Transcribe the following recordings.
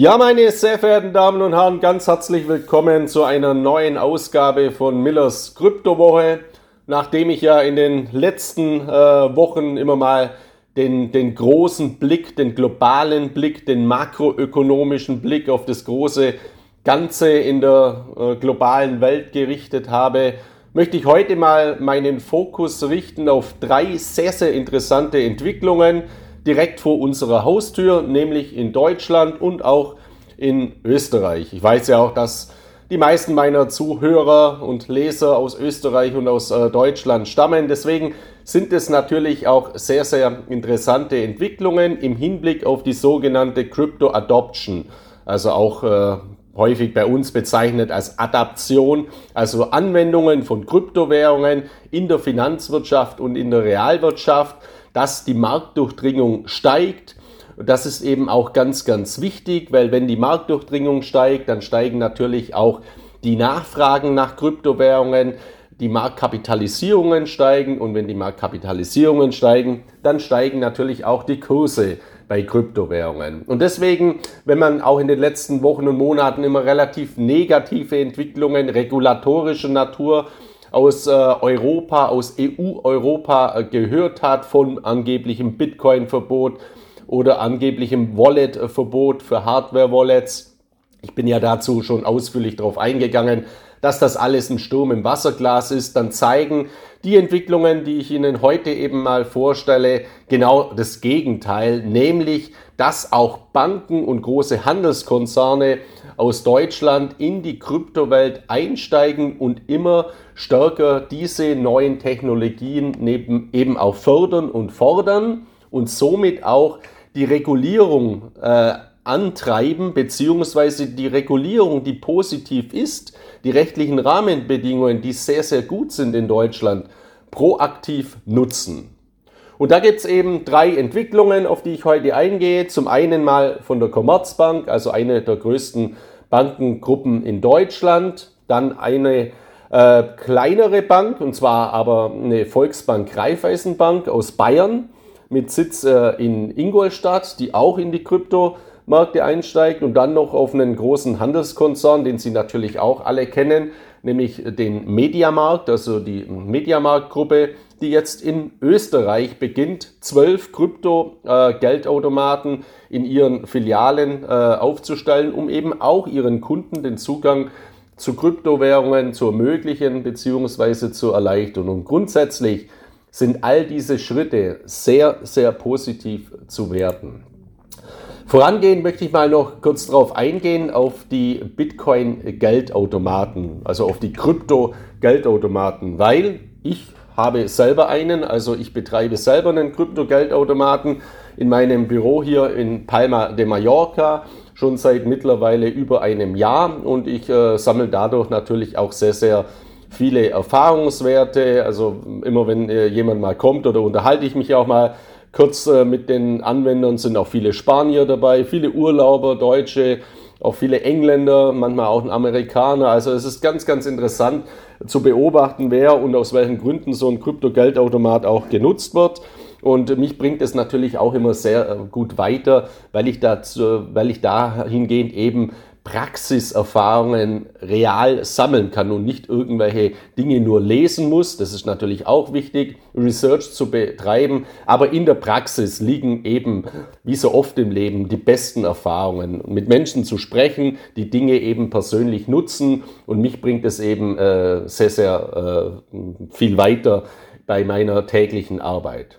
Ja, meine sehr verehrten Damen und Herren, ganz herzlich willkommen zu einer neuen Ausgabe von Millers Kryptowoche. Nachdem ich ja in den letzten äh, Wochen immer mal den, den großen Blick, den globalen Blick, den makroökonomischen Blick auf das große Ganze in der äh, globalen Welt gerichtet habe, möchte ich heute mal meinen Fokus richten auf drei sehr, sehr interessante Entwicklungen, direkt vor unserer Haustür, nämlich in Deutschland und auch in Österreich. Ich weiß ja auch, dass die meisten meiner Zuhörer und Leser aus Österreich und aus äh, Deutschland stammen. Deswegen sind es natürlich auch sehr, sehr interessante Entwicklungen im Hinblick auf die sogenannte Crypto Adoption, also auch äh, häufig bei uns bezeichnet als Adaption, also Anwendungen von Kryptowährungen in der Finanzwirtschaft und in der Realwirtschaft dass die Marktdurchdringung steigt. Das ist eben auch ganz, ganz wichtig, weil wenn die Marktdurchdringung steigt, dann steigen natürlich auch die Nachfragen nach Kryptowährungen, die Marktkapitalisierungen steigen und wenn die Marktkapitalisierungen steigen, dann steigen natürlich auch die Kurse bei Kryptowährungen. Und deswegen, wenn man auch in den letzten Wochen und Monaten immer relativ negative Entwicklungen regulatorischer Natur aus äh, Europa, aus EU-Europa äh, gehört hat von angeblichem Bitcoin-Verbot oder angeblichem Wallet-Verbot für Hardware-Wallets. Ich bin ja dazu schon ausführlich darauf eingegangen, dass das alles ein Sturm im Wasserglas ist, dann zeigen die Entwicklungen, die ich Ihnen heute eben mal vorstelle, genau das Gegenteil, nämlich dass auch Banken und große Handelskonzerne aus Deutschland in die Kryptowelt einsteigen und immer stärker diese neuen Technologien neben eben auch fördern und fordern und somit auch die Regulierung äh, antreiben, beziehungsweise die Regulierung, die positiv ist, die rechtlichen Rahmenbedingungen, die sehr, sehr gut sind in Deutschland, proaktiv nutzen. Und da gibt es eben drei Entwicklungen, auf die ich heute eingehe. Zum einen mal von der Commerzbank, also eine der größten Bankengruppen in Deutschland. Dann eine äh, kleinere Bank, und zwar aber eine Volksbank Raiffeisenbank aus Bayern mit Sitz äh, in Ingolstadt, die auch in die Kryptomärkte einsteigt und dann noch auf einen großen Handelskonzern, den Sie natürlich auch alle kennen, nämlich den Mediamarkt, also die Mediamarkt-Gruppe, die jetzt in Österreich beginnt, zwölf Krypto-Geldautomaten in ihren Filialen äh, aufzustellen, um eben auch ihren Kunden den Zugang zu Kryptowährungen zu ermöglichen bzw. zu erleichtern. Und grundsätzlich sind all diese Schritte sehr, sehr positiv zu werten. Vorangehend möchte ich mal noch kurz darauf eingehen, auf die Bitcoin-Geldautomaten, also auf die Krypto-Geldautomaten, weil ich habe selber einen, also ich betreibe selber einen Krypto-Geldautomaten in meinem Büro hier in Palma de Mallorca schon seit mittlerweile über einem Jahr und ich äh, sammle dadurch natürlich auch sehr, sehr viele Erfahrungswerte. Also immer wenn äh, jemand mal kommt oder unterhalte ich mich auch mal kurz äh, mit den Anwendern, sind auch viele Spanier dabei, viele Urlauber, Deutsche, auch viele Engländer, manchmal auch ein Amerikaner. Also es ist ganz, ganz interessant zu beobachten, wer und aus welchen Gründen so ein Krypto-Geldautomat auch genutzt wird. Und mich bringt es natürlich auch immer sehr äh, gut weiter, weil ich, dazu, weil ich dahingehend eben Praxiserfahrungen real sammeln kann und nicht irgendwelche Dinge nur lesen muss. Das ist natürlich auch wichtig, Research zu betreiben. Aber in der Praxis liegen eben, wie so oft im Leben, die besten Erfahrungen. Mit Menschen zu sprechen, die Dinge eben persönlich nutzen. Und mich bringt es eben äh, sehr, sehr äh, viel weiter bei meiner täglichen Arbeit.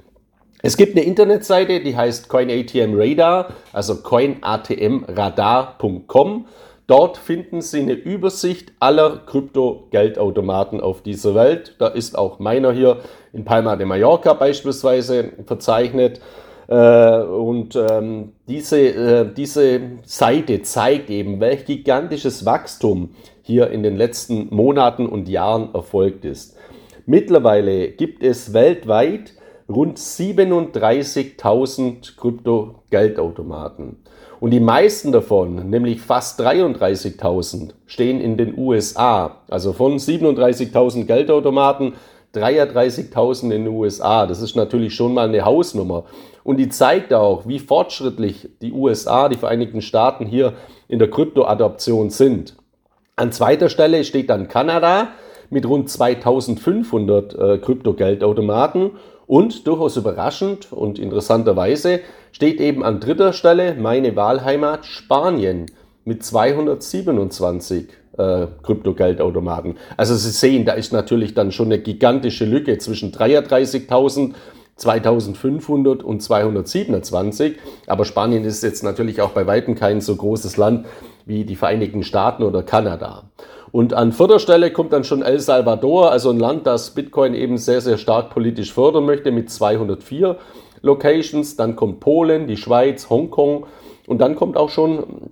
Es gibt eine Internetseite, die heißt CoinATM Radar, also coinatmradar.com. Dort finden Sie eine Übersicht aller Krypto-Geldautomaten auf dieser Welt. Da ist auch meiner hier in Palma de Mallorca beispielsweise verzeichnet. Äh, und ähm, diese, äh, diese Seite zeigt eben, welch gigantisches Wachstum hier in den letzten Monaten und Jahren erfolgt ist. Mittlerweile gibt es weltweit rund 37.000 Krypto-Geldautomaten. Und die meisten davon, nämlich fast 33.000, stehen in den USA. Also von 37.000 Geldautomaten 33.000 in den USA. Das ist natürlich schon mal eine Hausnummer. Und die zeigt auch, wie fortschrittlich die USA, die Vereinigten Staaten hier in der Kryptoadoption sind. An zweiter Stelle steht dann Kanada mit rund 2500 äh, Kryptogeldautomaten und durchaus überraschend und interessanterweise steht eben an dritter Stelle meine Wahlheimat Spanien mit 227 äh, Kryptogeldautomaten. Also Sie sehen, da ist natürlich dann schon eine gigantische Lücke zwischen 33.000 2500 und 227. Aber Spanien ist jetzt natürlich auch bei weitem kein so großes Land wie die Vereinigten Staaten oder Kanada. Und an vierter Stelle kommt dann schon El Salvador, also ein Land, das Bitcoin eben sehr, sehr stark politisch fördern möchte mit 204 Locations. Dann kommt Polen, die Schweiz, Hongkong und dann kommt auch schon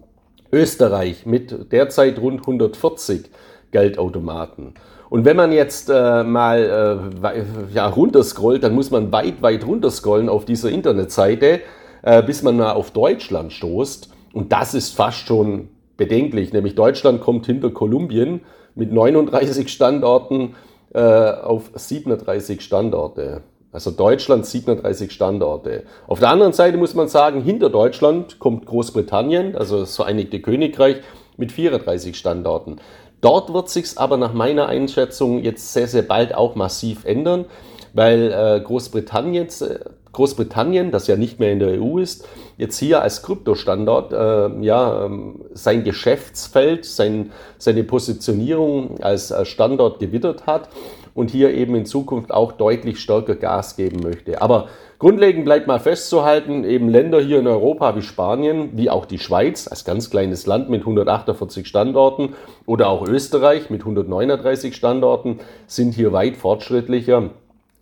Österreich mit derzeit rund 140 Geldautomaten. Und wenn man jetzt äh, mal äh, ja, runterscrollt, dann muss man weit, weit runterscrollen auf dieser Internetseite, äh, bis man mal auf Deutschland stoßt. Und das ist fast schon bedenklich. Nämlich Deutschland kommt hinter Kolumbien mit 39 Standorten äh, auf 37 Standorte. Also Deutschland 37 Standorte. Auf der anderen Seite muss man sagen, hinter Deutschland kommt Großbritannien, also das Vereinigte Königreich, mit 34 Standorten. Dort wird sich aber nach meiner Einschätzung jetzt sehr, sehr bald auch massiv ändern, weil äh, Großbritannien, äh, Großbritannien, das ja nicht mehr in der EU ist, jetzt hier als Kryptostandort äh, ja, ähm, sein Geschäftsfeld, sein, seine Positionierung als Standort gewittert hat und hier eben in Zukunft auch deutlich stärker Gas geben möchte. Aber grundlegend bleibt mal festzuhalten, eben Länder hier in Europa wie Spanien, wie auch die Schweiz als ganz kleines Land mit 148 Standorten oder auch Österreich mit 139 Standorten sind hier weit fortschrittlicher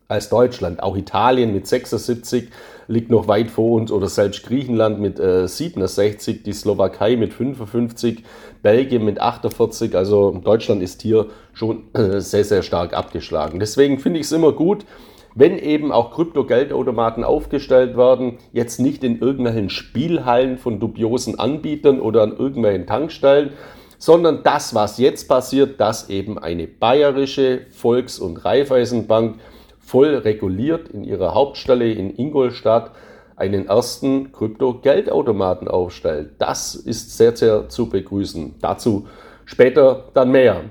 als Deutschland. Auch Italien mit 76 liegt noch weit vor uns oder selbst Griechenland mit äh, 67, die Slowakei mit 55, Belgien mit 48. Also Deutschland ist hier schon äh, sehr, sehr stark abgeschlagen. Deswegen finde ich es immer gut, wenn eben auch Krypto-Geldautomaten aufgestellt werden, jetzt nicht in irgendwelchen Spielhallen von dubiosen Anbietern oder an irgendwelchen Tankstellen, sondern das, was jetzt passiert, dass eben eine bayerische Volks- und Raiffeisenbank voll reguliert in ihrer Hauptstelle in Ingolstadt einen ersten Krypto-Geldautomaten aufstellt. Das ist sehr, sehr zu begrüßen. Dazu später dann mehr.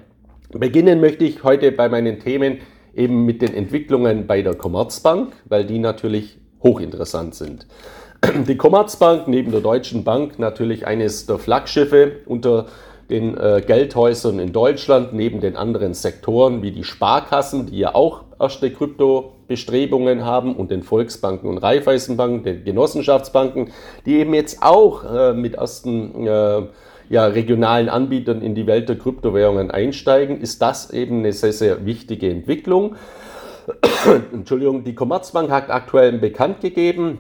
Beginnen möchte ich heute bei meinen Themen eben mit den Entwicklungen bei der Commerzbank, weil die natürlich hochinteressant sind. Die Commerzbank neben der Deutschen Bank natürlich eines der Flaggschiffe unter den äh, Geldhäusern in Deutschland, neben den anderen Sektoren wie die Sparkassen, die ja auch erste Kryptobestrebungen haben und den Volksbanken und Raiffeisenbanken, den Genossenschaftsbanken, die eben jetzt auch äh, mit ersten äh, ja, regionalen Anbietern in die Welt der Kryptowährungen einsteigen, ist das eben eine sehr, sehr wichtige Entwicklung. Entschuldigung, die Commerzbank hat aktuell bekannt gegeben,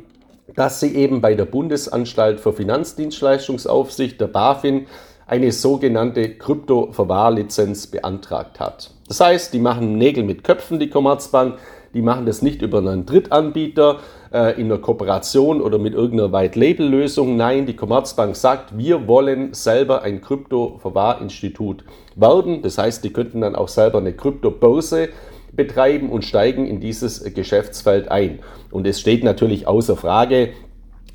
dass sie eben bei der Bundesanstalt für Finanzdienstleistungsaufsicht, der BaFin, eine sogenannte Krypto-Verwahrlizenz beantragt hat. Das heißt, die machen Nägel mit Köpfen, die Commerzbank. Die machen das nicht über einen Drittanbieter äh, in einer Kooperation oder mit irgendeiner White-Label-Lösung. Nein, die Commerzbank sagt, wir wollen selber ein Krypto-Verwahrinstitut werden. Das heißt, die könnten dann auch selber eine Kryptobörse betreiben und steigen in dieses Geschäftsfeld ein. Und es steht natürlich außer Frage,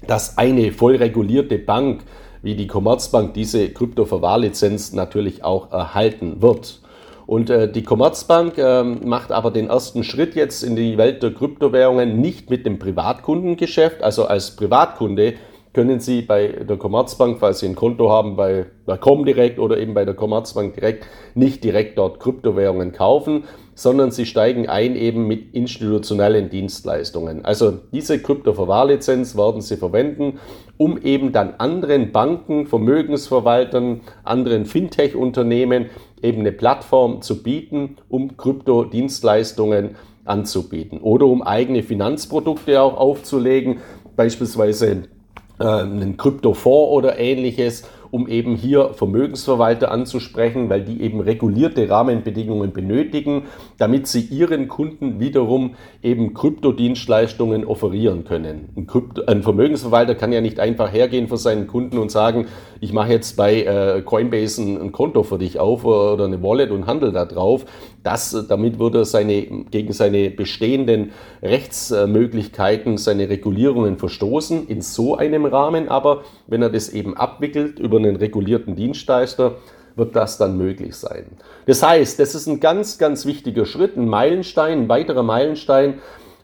dass eine voll regulierte Bank wie die Commerzbank diese Kryptoverwahrlizenz natürlich auch erhalten wird. Und äh, die Commerzbank äh, macht aber den ersten Schritt jetzt in die Welt der Kryptowährungen nicht mit dem Privatkundengeschäft. Also als Privatkunde können Sie bei der Commerzbank, falls Sie ein Konto haben bei der Comdirect oder eben bei der Commerzbank direkt, nicht direkt dort Kryptowährungen kaufen, sondern Sie steigen ein eben mit institutionellen Dienstleistungen. Also diese Kryptoverwahrlizenz werden Sie verwenden, um eben dann anderen Banken, Vermögensverwaltern, anderen Fintech-Unternehmen eben eine Plattform zu bieten, um Kryptodienstleistungen anzubieten oder um eigene Finanzprodukte auch aufzulegen, beispielsweise äh, einen Kryptofonds oder ähnliches um eben hier Vermögensverwalter anzusprechen, weil die eben regulierte Rahmenbedingungen benötigen, damit sie ihren Kunden wiederum eben Kryptodienstleistungen offerieren können. Ein, Krypto, ein Vermögensverwalter kann ja nicht einfach hergehen für seinen Kunden und sagen, ich mache jetzt bei äh, Coinbase ein, Konto für dich auf oder eine Wallet und handel da drauf. Das, damit würde er seine, gegen seine bestehenden Rechtsmöglichkeiten, seine Regulierungen verstoßen. In so einem Rahmen aber, wenn er das eben abwickelt über einen regulierten Dienstleister, wird das dann möglich sein. Das heißt, das ist ein ganz, ganz wichtiger Schritt, ein Meilenstein, ein weiterer Meilenstein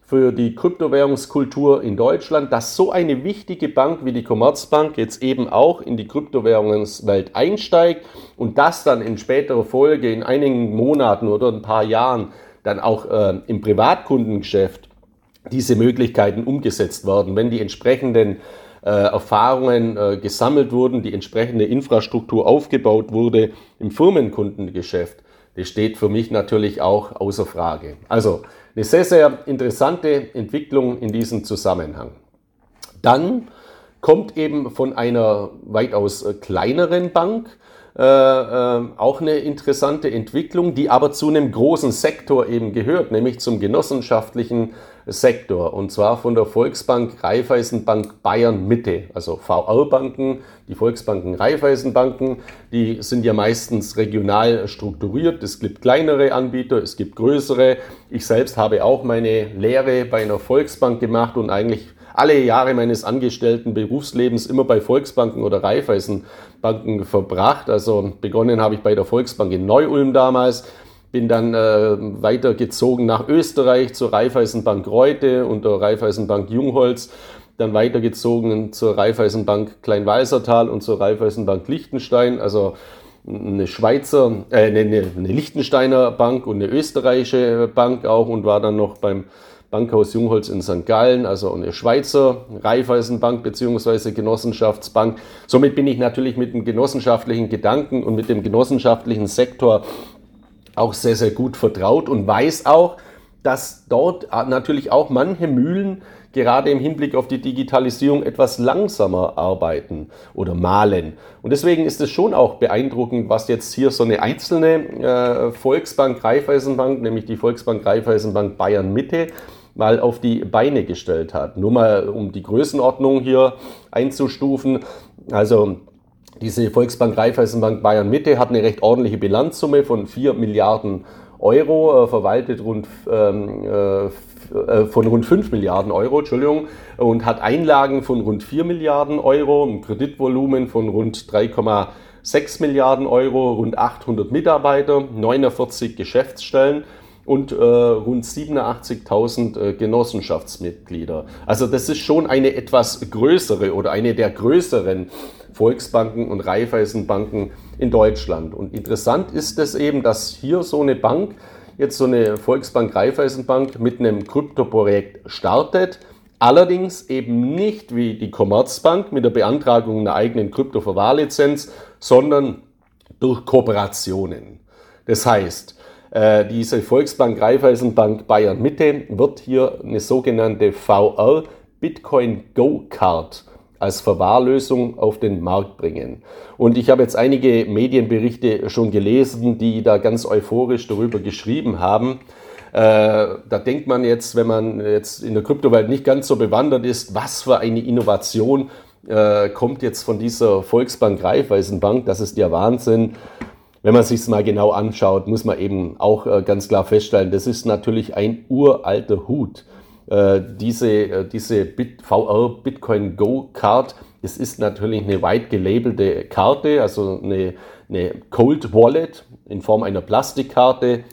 für die Kryptowährungskultur in Deutschland, dass so eine wichtige Bank wie die Commerzbank jetzt eben auch in die Kryptowährungswelt einsteigt und das dann in späterer Folge in einigen Monaten oder ein paar Jahren dann auch äh, im Privatkundengeschäft diese Möglichkeiten umgesetzt werden, wenn die entsprechenden äh, Erfahrungen äh, gesammelt wurden, die entsprechende Infrastruktur aufgebaut wurde im Firmenkundengeschäft. Das steht für mich natürlich auch außer Frage. Also eine sehr, sehr interessante Entwicklung in diesem Zusammenhang. Dann kommt eben von einer weitaus äh, kleineren Bank äh, auch eine interessante Entwicklung, die aber zu einem großen Sektor eben gehört, nämlich zum genossenschaftlichen Sektor. Und zwar von der Volksbank Raiffeisenbank Bayern Mitte, also VR-Banken, die Volksbanken Raiffeisenbanken, die sind ja meistens regional strukturiert. Es gibt kleinere Anbieter, es gibt größere. Ich selbst habe auch meine Lehre bei einer Volksbank gemacht und eigentlich alle Jahre meines angestellten Berufslebens immer bei Volksbanken oder Raiffeisenbanken verbracht. Also begonnen habe ich bei der Volksbank in Neu-Ulm damals, bin dann äh, weitergezogen nach Österreich zur Raiffeisenbank Reute und der Raiffeisenbank Jungholz, dann weitergezogen zur Raiffeisenbank Kleinwalsertal und zur Raiffeisenbank Liechtenstein, also eine Schweizer, äh, eine, eine Liechtensteiner Bank und eine österreichische Bank auch und war dann noch beim Bankhaus Jungholz in St. Gallen, also eine Schweizer Raiffeisenbank bzw. Genossenschaftsbank. Somit bin ich natürlich mit dem genossenschaftlichen Gedanken und mit dem genossenschaftlichen Sektor auch sehr, sehr gut vertraut und weiß auch, dass dort natürlich auch manche Mühlen gerade im Hinblick auf die Digitalisierung etwas langsamer arbeiten oder malen. Und deswegen ist es schon auch beeindruckend, was jetzt hier so eine einzelne äh, Volksbank Raiffeisenbank, nämlich die Volksbank Raiffeisenbank Bayern Mitte, mal auf die Beine gestellt hat. Nur mal, um die Größenordnung hier einzustufen. Also diese Volksbank Raiffeisenbank Bayern Mitte hat eine recht ordentliche Bilanzsumme von 4 Milliarden Euro, äh, verwaltet rund ähm, äh, äh von rund 5 Milliarden Euro, Entschuldigung, und hat Einlagen von rund 4 Milliarden Euro, ein Kreditvolumen von rund 3,6 Milliarden Euro, rund 800 Mitarbeiter, 49 Geschäftsstellen und äh, rund 87.000 äh, Genossenschaftsmitglieder. Also das ist schon eine etwas größere oder eine der größeren Volksbanken und Raiffeisenbanken in Deutschland. Und interessant ist es eben, dass hier so eine Bank, jetzt so eine Volksbank Raiffeisenbank mit einem Kryptoprojekt startet, allerdings eben nicht wie die Commerzbank mit der Beantragung einer eigenen Kryptoverwahrlizenz, sondern durch Kooperationen. Das heißt, diese Volksbank Raiffeisenbank Bayern Mitte wird hier eine sogenannte VR Bitcoin Go Card als Verwahrlösung auf den Markt bringen. Und ich habe jetzt einige Medienberichte schon gelesen, die da ganz euphorisch darüber geschrieben haben. Äh, da denkt man jetzt, wenn man jetzt in der Kryptowelt nicht ganz so bewandert ist, was für eine Innovation äh, kommt jetzt von dieser Volksbank Raiffeisenbank. Das ist ja Wahnsinn wenn man sich mal genau anschaut, muss man eben auch äh, ganz klar feststellen, das ist natürlich ein uralter Hut. Äh, diese äh, diese Bit VR Bitcoin Go Card, das ist natürlich eine weit gelabelte Karte, also eine, eine Cold Wallet in Form einer Plastikkarte,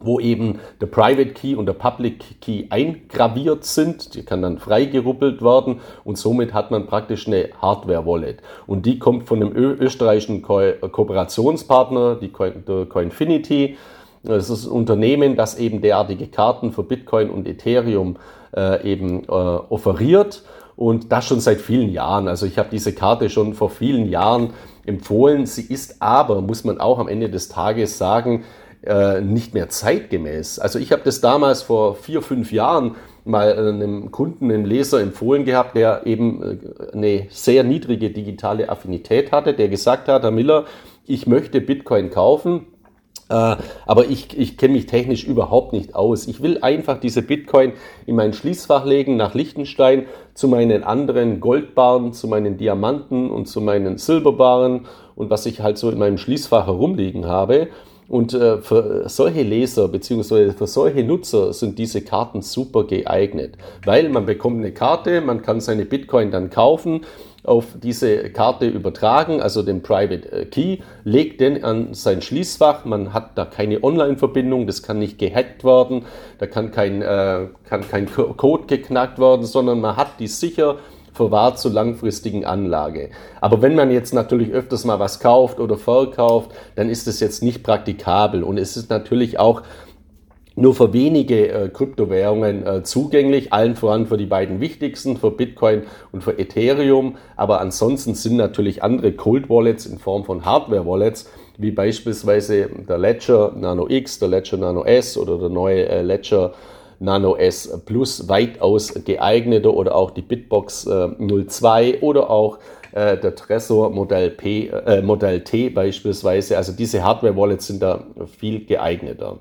wo eben der Private Key und der Public Key eingraviert sind. Die kann dann freigeruppelt werden und somit hat man praktisch eine Hardware-Wallet. Und die kommt von einem österreichischen Ko Kooperationspartner, die Coin, der Coinfinity. Das ist ein Unternehmen, das eben derartige Karten für Bitcoin und Ethereum äh, eben äh, offeriert. Und das schon seit vielen Jahren. Also ich habe diese Karte schon vor vielen Jahren empfohlen. Sie ist aber, muss man auch am Ende des Tages sagen, äh, nicht mehr zeitgemäß. Also ich habe das damals vor vier, fünf Jahren mal einem Kunden, einem Leser empfohlen gehabt, der eben äh, eine sehr niedrige digitale Affinität hatte, der gesagt hat, Herr Miller, ich möchte Bitcoin kaufen äh, aber ich, ich kenne mich technisch überhaupt nicht aus. Ich will einfach diese Bitcoin in mein Schließfach legen nach Liechtenstein zu meinen anderen Goldbarren, zu meinen Diamanten und zu meinen Silberbarren und was ich halt so in meinem Schließfach herumliegen habe. Und äh, für solche Leser bzw. für solche Nutzer sind diese Karten super geeignet, weil man bekommt eine Karte, man kann seine Bitcoin dann kaufen auf diese Karte übertragen, also den Private äh, Key, legt den an sein Schließfach. Man hat da keine Online-Verbindung, das kann nicht gehackt werden, da kann kein, äh, kann kein Code geknackt werden, sondern man hat die sicher verwahrt zur langfristigen Anlage. Aber wenn man jetzt natürlich öfters mal was kauft oder verkauft, dann ist es jetzt nicht praktikabel und es ist natürlich auch nur für wenige äh, Kryptowährungen äh, zugänglich, allen voran für die beiden wichtigsten, für Bitcoin und für Ethereum. Aber ansonsten sind natürlich andere Cold Wallets in Form von Hardware Wallets, wie beispielsweise der Ledger Nano X, der Ledger Nano S oder der neue äh, Ledger Nano S Plus weitaus geeigneter oder auch die Bitbox äh, 02 oder auch äh, der Tresor Modell, P, äh, Modell T beispielsweise. Also diese Hardware Wallets sind da viel geeigneter.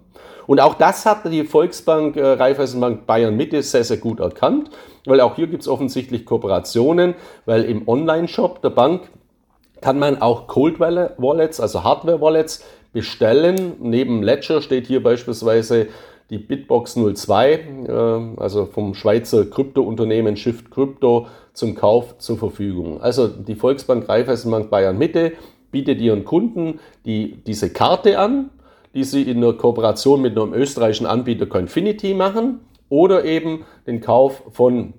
Und auch das hat die Volksbank, äh, Raiffeisenbank Bayern Mitte sehr, sehr gut erkannt, weil auch hier gibt es offensichtlich Kooperationen, weil im Online-Shop der Bank kann man auch Cold Wallets, also Hardware Wallets bestellen. Neben Ledger steht hier beispielsweise die Bitbox 02, äh, also vom Schweizer Kryptounternehmen Shift Crypto zum Kauf zur Verfügung. Also die Volksbank Raiffeisenbank Bayern Mitte bietet ihren Kunden die, diese Karte an die sie in der Kooperation mit einem österreichischen Anbieter Confinity machen oder eben den Kauf von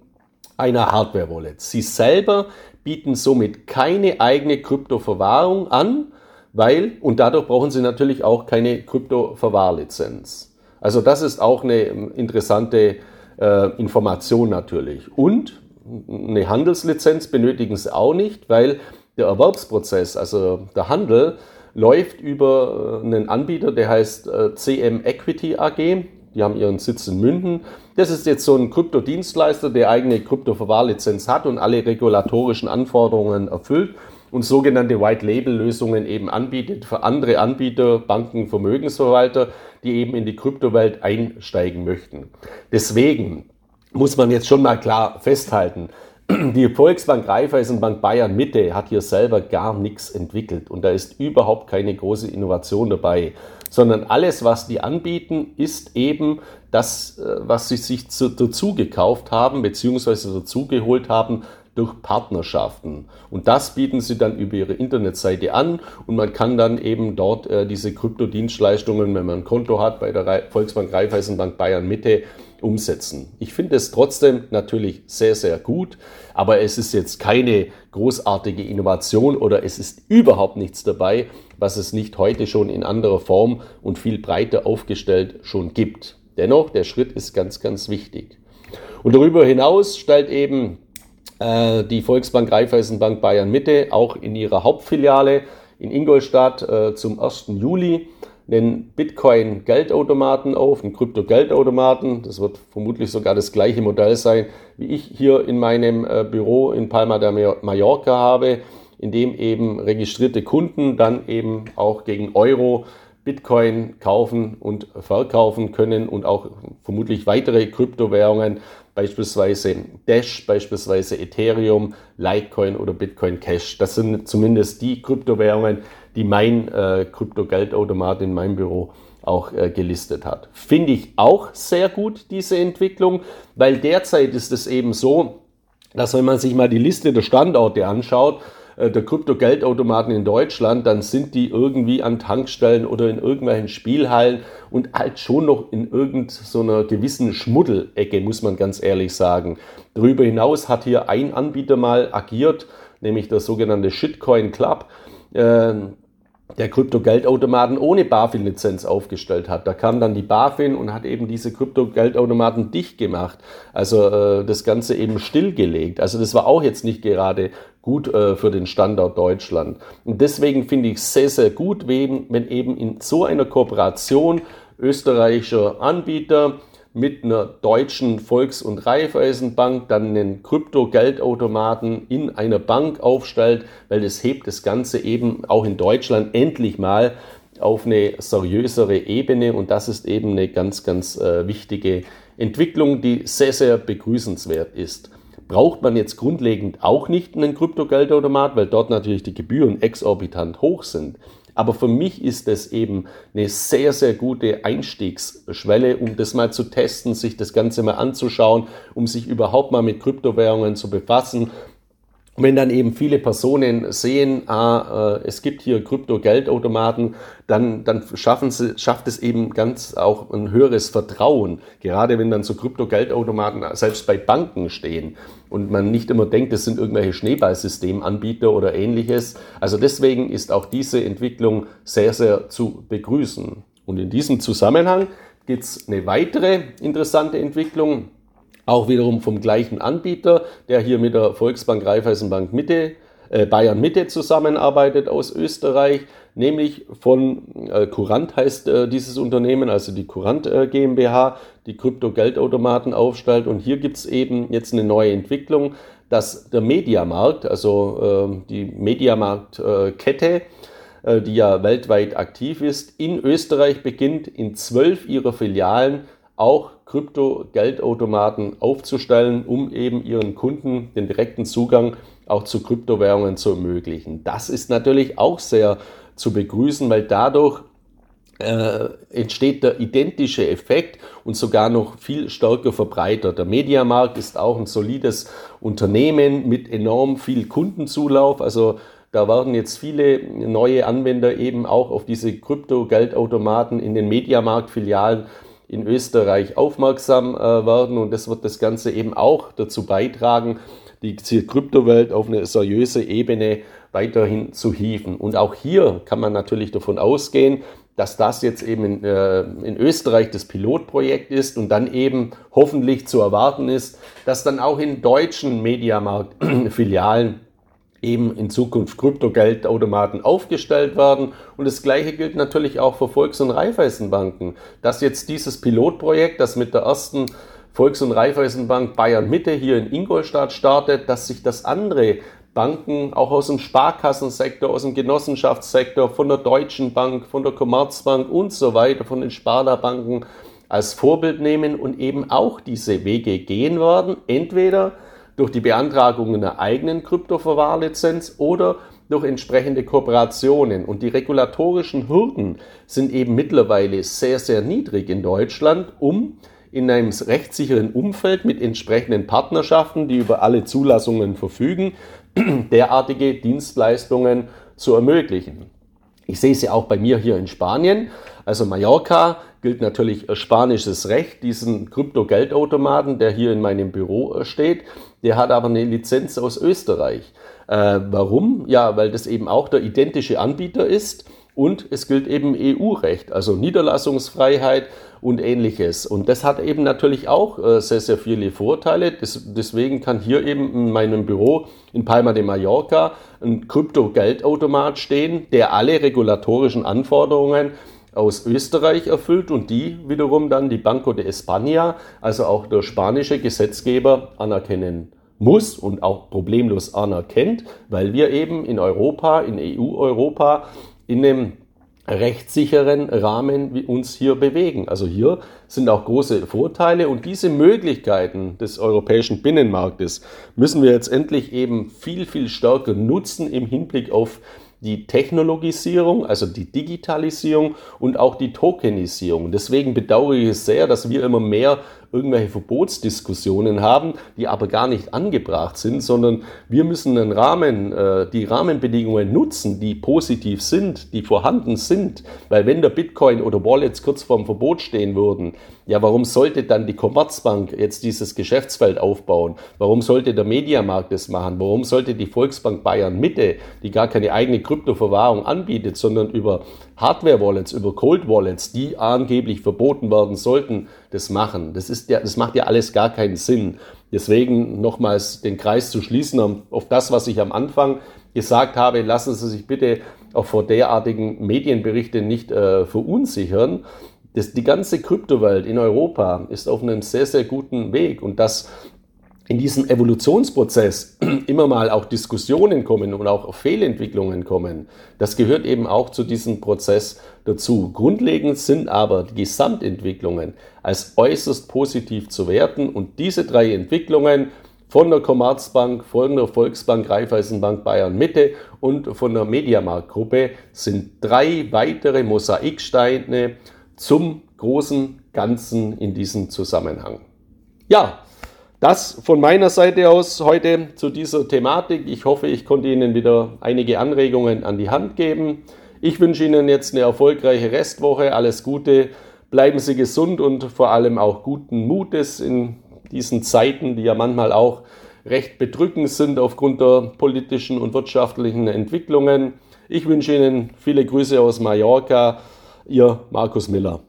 einer Hardware-Wallet. Sie selber bieten somit keine eigene Kryptoverwahrung an, weil, und dadurch brauchen sie natürlich auch keine Kryptoverwahrlizenz. Also das ist auch eine interessante äh, Information natürlich. Und eine Handelslizenz benötigen sie auch nicht, weil der Erwerbsprozess, also der Handel, läuft über äh, einen Anbieter, der heißt äh, CM Equity AG. Die haben ihren Sitz in München. Das ist jetzt so ein Kryptodienstleister, der eigene Kryptoverwahrlizenz hat und alle regulatorischen Anforderungen erfüllt und sogenannte White-Label-Lösungen eben anbietet für andere Anbieter, Banken, Vermögensverwalter, die eben in die Kryptowelt einsteigen möchten. Deswegen muss man jetzt schon mal klar festhalten, die Volksbank Raiffeisenbank Bayern Mitte hat hier selber gar nichts entwickelt und da ist überhaupt keine große Innovation dabei, sondern alles, was die anbieten, ist eben das, äh, was sie sich dazu gekauft haben bzw. dazu geholt haben durch Partnerschaften. Und das bieten sie dann über ihre Internetseite an und man kann dann eben dort äh, diese Kryptodienstleistungen, wenn man ein Konto hat bei der Volksbank Raiffeisenbank Bayern Mitte, umsetzen. Ich finde es trotzdem natürlich sehr, sehr gut, aber es ist jetzt keine großartige Innovation oder es ist überhaupt nichts dabei, was es nicht heute schon in anderer Form und viel breiter aufgestellt schon gibt. Dennoch, der Schritt ist ganz, ganz wichtig. Und darüber hinaus stellt eben äh, die Volksbank Raiffeisenbank Bayern Mitte auch in ihrer Hauptfiliale in Ingolstadt äh, zum 1. Juli einen Bitcoin-Geldautomaten auf, einen Krypto-Geldautomaten. Das wird vermutlich sogar das gleiche Modell sein, wie ich hier in meinem äh, Büro in Palma de Mallorca habe, in dem eben registrierte Kunden dann eben auch gegen Euro Bitcoin kaufen und verkaufen können und auch vermutlich weitere Kryptowährungen, beispielsweise Dash, beispielsweise Ethereum, Litecoin oder Bitcoin Cash. Das sind zumindest die Kryptowährungen, die mein äh, Krypto-Geldautomat in meinem Büro auch äh, gelistet hat. Finde ich auch sehr gut, diese Entwicklung, weil derzeit ist es eben so, dass wenn man sich mal die Liste der Standorte anschaut, äh, der Krypto-Geldautomaten in Deutschland, dann sind die irgendwie an Tankstellen oder in irgendwelchen Spielhallen und halt schon noch in irgendeiner so gewissen Schmuddelecke, muss man ganz ehrlich sagen. Darüber hinaus hat hier ein Anbieter mal agiert, nämlich der sogenannte Shitcoin Club. Äh, der Krypto-Geldautomaten ohne BaFin-Lizenz aufgestellt hat. Da kam dann die BaFin und hat eben diese Krypto-Geldautomaten dicht gemacht. Also äh, das Ganze eben stillgelegt. Also das war auch jetzt nicht gerade gut äh, für den Standort Deutschland. Und deswegen finde ich sehr, sehr gut, wenn eben in so einer Kooperation österreichischer Anbieter mit einer deutschen Volks- und Raiffeisenbank dann einen Krypto-Geldautomaten in einer Bank aufstellt, weil das hebt das Ganze eben auch in Deutschland endlich mal auf eine seriösere Ebene und das ist eben eine ganz, ganz äh, wichtige Entwicklung, die sehr, sehr begrüßenswert ist. Braucht man jetzt grundlegend auch nicht einen Kryptogeldautomat, weil dort natürlich die Gebühren exorbitant hoch sind. Aber für mich ist es eben eine sehr, sehr gute Einstiegsschwelle, um das mal zu testen, sich das Ganze mal anzuschauen, um sich überhaupt mal mit Kryptowährungen zu befassen wenn dann eben viele Personen sehen, ah, äh, es gibt hier Krypto-Geldautomaten, dann, dann schaffen sie, schafft es eben ganz auch ein höheres Vertrauen. Gerade wenn dann so Krypto-Geldautomaten selbst bei Banken stehen und man nicht immer denkt, das sind irgendwelche Schneeballsystemanbieter oder ähnliches. Also deswegen ist auch diese Entwicklung sehr, sehr zu begrüßen. Und in diesem Zusammenhang gibt es eine weitere interessante Entwicklung auch wiederum vom gleichen Anbieter, der hier mit der Volksbank Raiffeisenbank Mitte, äh, Bayern Mitte zusammenarbeitet aus Österreich, nämlich von äh, Courant heißt äh, dieses Unternehmen, also die Courant äh, GmbH, die Krypto-Geldautomaten aufstellt. Und hier gibt es eben jetzt eine neue Entwicklung, dass der Mediamarkt, also äh, die Mediamarkt-Kette, äh, die ja weltweit aktiv ist, in Österreich beginnt, in zwölf ihrer Filialen auch Krypto-Geldautomaten aufzustellen, um eben ihren Kunden den direkten Zugang auch zu Kryptowährungen zu ermöglichen. Das ist natürlich auch sehr zu begrüßen, weil dadurch äh, entsteht der identische Effekt und sogar noch viel stärker verbreitert. Der Mediamarkt ist auch ein solides Unternehmen mit enorm viel Kundenzulauf. Also da werden jetzt viele neue Anwender eben auch auf diese Krypto-Geldautomaten in den Mediamarkt-Filialen in Österreich aufmerksam äh, werden und das wird das Ganze eben auch dazu beitragen, die Kryptowelt auf eine seriöse Ebene weiterhin zu hieven. Und auch hier kann man natürlich davon ausgehen, dass das jetzt eben in, äh, in, Österreich das Pilotprojekt ist und dann eben hoffentlich zu erwarten ist, dass dann auch in deutschen Mediamarkt-Filialen eben in Zukunft Kryptogeldautomaten aufgestellt werden. Und das Gleiche gilt natürlich auch für Volks- und Raiffeisenbanken. Dass jetzt dieses Pilotprojekt, das mit der ersten Volks- und Raiffeisenbank Bayern Mitte hier in Ingolstadt startet, dass sich das andere Banken auch aus dem Sparkassensektor, aus dem Genossenschaftssektor, von der Deutschen Bank, von der Commerzbank und so weiter, von den Sparda-Banken als Vorbild nehmen und eben auch diese Wege gehen werden. Entweder durch die Beantragung einer eigenen Kryptoverwahrlizenz oder durch entsprechende Kooperationen. Und die regulatorischen Hürden sind eben mittlerweile sehr, sehr niedrig in Deutschland, um in einem rechtssicheren Umfeld mit entsprechenden Partnerschaften, die über alle Zulassungen verfügen, derartige Dienstleistungen zu ermöglichen. Ich sehe sie auch bei mir hier in Spanien. Also Mallorca gilt natürlich spanisches Recht, diesen Krypto-Geldautomaten, der hier in meinem Büro äh, steht. Der hat aber eine Lizenz aus Österreich. Äh, warum? Ja, weil das eben auch der identische Anbieter ist und es gilt eben EU-Recht, also Niederlassungsfreiheit und ähnliches. Und das hat eben natürlich auch äh, sehr, sehr viele Vorteile. Deswegen kann hier eben in meinem Büro in Palma de Mallorca ein Krypto-Geldautomat stehen, der alle regulatorischen Anforderungen aus Österreich erfüllt und die wiederum dann die Banco de España, also auch der spanische Gesetzgeber, anerkennen muss und auch problemlos anerkennt, weil wir eben in Europa, in EU-Europa, in einem rechtssicheren Rahmen wie uns hier bewegen. Also hier sind auch große Vorteile und diese Möglichkeiten des europäischen Binnenmarktes müssen wir jetzt endlich eben viel, viel stärker nutzen im Hinblick auf die Technologisierung, also die Digitalisierung und auch die Tokenisierung. Deswegen bedauere ich es sehr, dass wir immer mehr irgendwelche Verbotsdiskussionen haben, die aber gar nicht angebracht sind, sondern wir müssen einen Rahmen, äh, die Rahmenbedingungen nutzen, die positiv sind, die vorhanden sind. Weil wenn der Bitcoin oder Wallets kurz vorm Verbot stehen würden, ja, warum sollte dann die Commerzbank jetzt dieses Geschäftsfeld aufbauen? Warum sollte der Mediamarkt das machen? Warum sollte die Volksbank Bayern Mitte, die gar keine eigene Kryptoverwahrung anbietet, sondern über Hardware-Wallets, über Cold-Wallets, die angeblich verboten werden sollten, das machen? Das, ist ja, das macht ja alles gar keinen Sinn. Deswegen nochmals den Kreis zu schließen auf das, was ich am Anfang gesagt habe, lassen Sie sich bitte auch vor derartigen Medienberichten nicht äh, verunsichern. das, die ganze Kryptowelt in Europa ist auf einem sehr, sehr guten Weg und dass in diesem Evolutionsprozess immer mal auch Diskussionen kommen und auch Fehlentwicklungen kommen, das gehört eben auch zu diesem Prozess dazu. Grundlegend sind aber die Gesamtentwicklungen als äußerst positiv zu werten und diese drei Entwicklungen von der Commerzbank, von der Volksbank, Raiffeisenbank Bayern Mitte und von der Mediamarkt Gruppe sind drei weitere Mosaiksteine zum großen Ganzen in diesem Zusammenhang. Ja, das von meiner Seite aus heute zu dieser Thematik. Ich hoffe, ich konnte Ihnen wieder einige Anregungen an die Hand geben. Ich wünsche Ihnen jetzt eine erfolgreiche Restwoche. Alles Gute. Bleiben Sie gesund und vor allem auch guten Mutes in diesen Zeiten, die ja manchmal auch recht bedrückend sind aufgrund der politischen und wirtschaftlichen Entwicklungen. Ich wünsche Ihnen viele Grüße aus Mallorca. Ihr Markus Miller.